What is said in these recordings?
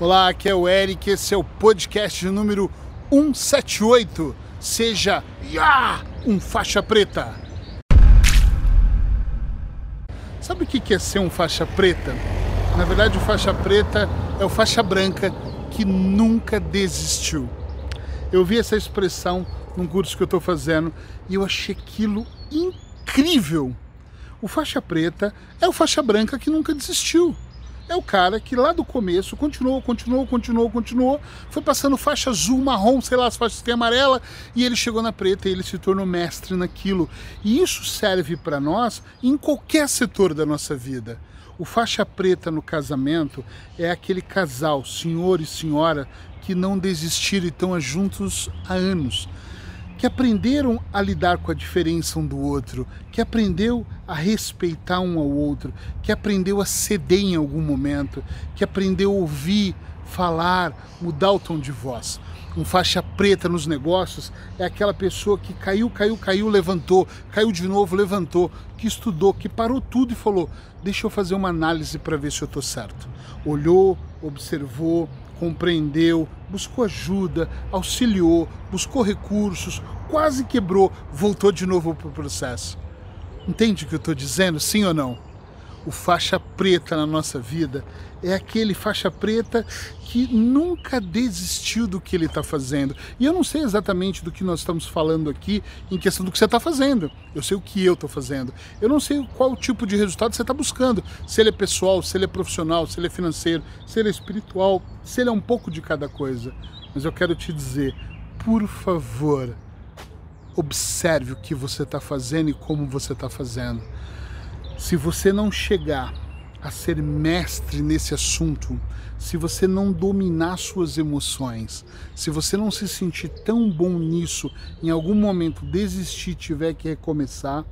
Olá, aqui é o Eric, esse é o podcast número 178. Seja um faixa preta. Sabe o que é ser um faixa preta? Na verdade, o faixa preta é o faixa branca que nunca desistiu. Eu vi essa expressão num curso que eu estou fazendo e eu achei aquilo incrível. O faixa preta é o faixa branca que nunca desistiu é o cara que lá do começo continuou, continuou, continuou, continuou, foi passando faixa azul, marrom, sei lá, as faixas que tem amarela, e ele chegou na preta e ele se tornou mestre naquilo. E isso serve para nós em qualquer setor da nossa vida. O faixa preta no casamento é aquele casal, senhor e senhora, que não desistiram e estão juntos há anos que aprenderam a lidar com a diferença um do outro, que aprendeu a respeitar um ao outro, que aprendeu a ceder em algum momento, que aprendeu a ouvir, falar, mudar o tom de voz. Um faixa preta nos negócios é aquela pessoa que caiu, caiu, caiu, levantou, caiu de novo, levantou, que estudou, que parou tudo e falou: deixa eu fazer uma análise para ver se eu estou certo. Olhou, observou, compreendeu, buscou ajuda, auxiliou, buscou recursos, quase quebrou, voltou de novo para o processo. Entende o que eu estou dizendo? Sim ou não? O faixa preta na nossa vida é aquele faixa preta que nunca desistiu do que ele está fazendo. E eu não sei exatamente do que nós estamos falando aqui em questão do que você está fazendo. Eu sei o que eu estou fazendo. Eu não sei qual tipo de resultado você está buscando. Se ele é pessoal, se ele é profissional, se ele é financeiro, se ele é espiritual, se ele é um pouco de cada coisa. Mas eu quero te dizer, por favor, observe o que você está fazendo e como você está fazendo. Se você não chegar a ser mestre nesse assunto, se você não dominar suas emoções, se você não se sentir tão bom nisso, em algum momento desistir, tiver que recomeçar,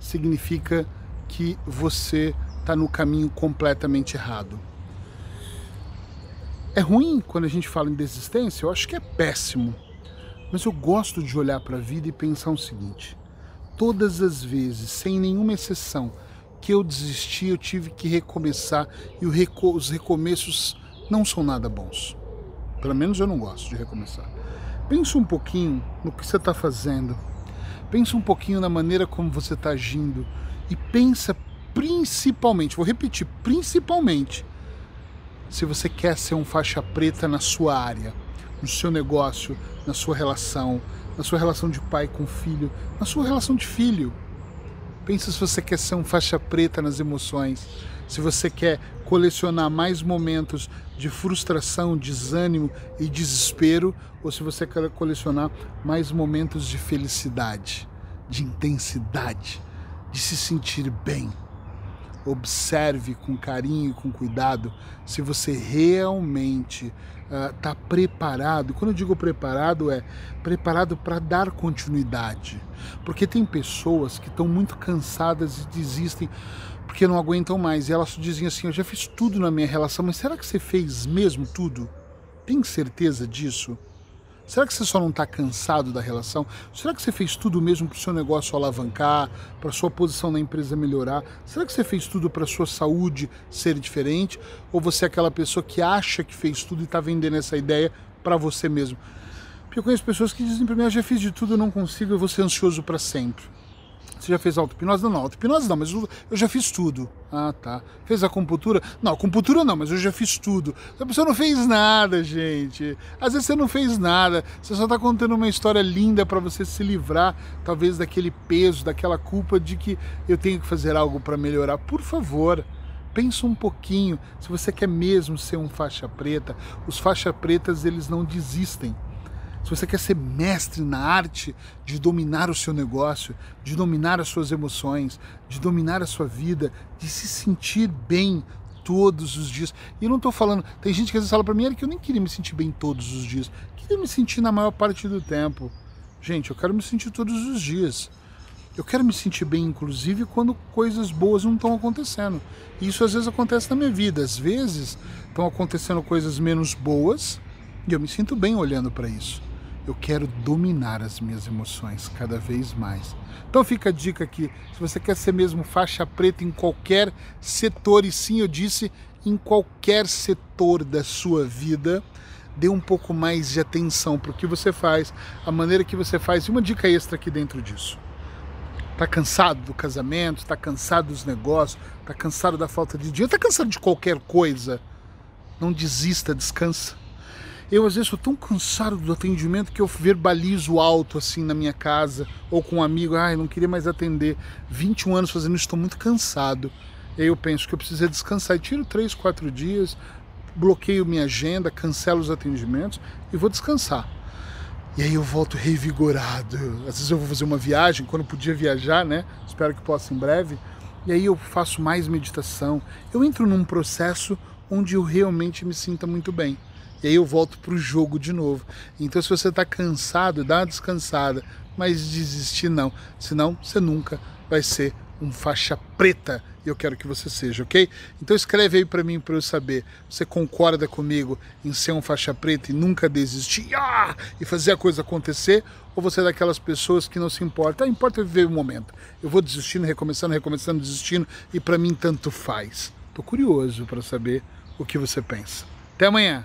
significa que você está no caminho completamente errado. É ruim quando a gente fala em desistência? Eu acho que é péssimo. Mas eu gosto de olhar para a vida e pensar o seguinte: todas as vezes, sem nenhuma exceção, que eu desisti, eu tive que recomeçar e os recomeços não são nada bons. Pelo menos eu não gosto de recomeçar. Pensa um pouquinho no que você está fazendo. Pensa um pouquinho na maneira como você está agindo. E pensa principalmente, vou repetir, principalmente, se você quer ser um faixa preta na sua área, no seu negócio, na sua relação, na sua relação de pai com filho, na sua relação de filho Pensa se você quer ser um faixa preta nas emoções, se você quer colecionar mais momentos de frustração, desânimo e desespero, ou se você quer colecionar mais momentos de felicidade, de intensidade, de se sentir bem. Observe com carinho e com cuidado se você realmente está ah, uh, preparado. Quando eu digo preparado, é preparado para dar continuidade. Porque tem pessoas que estão muito cansadas e desistem porque não aguentam mais. E elas dizem assim: Eu já fiz tudo na minha relação, mas será que você fez mesmo tudo? Tem certeza disso? Será que você só não está cansado da relação? Será que você fez tudo mesmo para o seu negócio alavancar, para a sua posição na empresa melhorar? Será que você fez tudo para sua saúde ser diferente? Ou você é aquela pessoa que acha que fez tudo e está vendendo essa ideia para você mesmo? Porque eu conheço pessoas que dizem para mim, eu já fiz de tudo, eu não consigo, eu vou ser ansioso para sempre. Você já fez auto-hipnose? Não, não, auto-hipnose não, mas eu já fiz tudo. Ah, tá. Fez a acupuntura? Não, acupuntura não, mas eu já fiz tudo. A pessoa não fez nada, gente. Às vezes você não fez nada. Você só está contando uma história linda para você se livrar, talvez, daquele peso, daquela culpa de que eu tenho que fazer algo para melhorar. Por favor, pensa um pouquinho. Se você quer mesmo ser um faixa preta, os faixa pretas, eles não desistem se você quer ser mestre na arte de dominar o seu negócio, de dominar as suas emoções, de dominar a sua vida, de se sentir bem todos os dias. E eu não estou falando, tem gente que às vezes fala para mim que eu nem queria me sentir bem todos os dias. queria me sentir na maior parte do tempo. Gente, eu quero me sentir todos os dias. Eu quero me sentir bem, inclusive, quando coisas boas não estão acontecendo. E isso às vezes acontece na minha vida. Às vezes estão acontecendo coisas menos boas e eu me sinto bem olhando para isso eu quero dominar as minhas emoções cada vez mais. Então fica a dica aqui, se você quer ser mesmo faixa preta em qualquer setor, e sim, eu disse em qualquer setor da sua vida, dê um pouco mais de atenção para o que você faz, a maneira que você faz. E uma dica extra aqui dentro disso. Tá cansado do casamento, tá cansado dos negócios, tá cansado da falta de dinheiro, tá cansado de qualquer coisa. Não desista, descansa. Eu às vezes estou tão cansado do atendimento que eu verbalizo alto assim na minha casa ou com um amigo, ai, ah, não queria mais atender. 21 anos fazendo isso, estou muito cansado. Eu penso que eu preciso descansar e tiro 3, 4 dias, bloqueio minha agenda, cancelo os atendimentos e vou descansar. E aí eu volto revigorado. Às vezes eu vou fazer uma viagem, quando podia viajar, né? Espero que possa em breve. E aí eu faço mais meditação. Eu entro num processo onde eu realmente me sinta muito bem. E aí eu volto para o jogo de novo. Então, se você está cansado, dá uma descansada, mas desistir não. Senão, você nunca vai ser um faixa preta e eu quero que você seja, ok? Então escreve aí para mim para eu saber. Você concorda comigo em ser um faixa preta e nunca desistir ah! e fazer a coisa acontecer? Ou você é daquelas pessoas que não se importa? Ah, importa viver o momento. Eu vou desistindo, recomeçando, recomeçando, desistindo e para mim tanto faz. Tô curioso para saber o que você pensa. Até amanhã.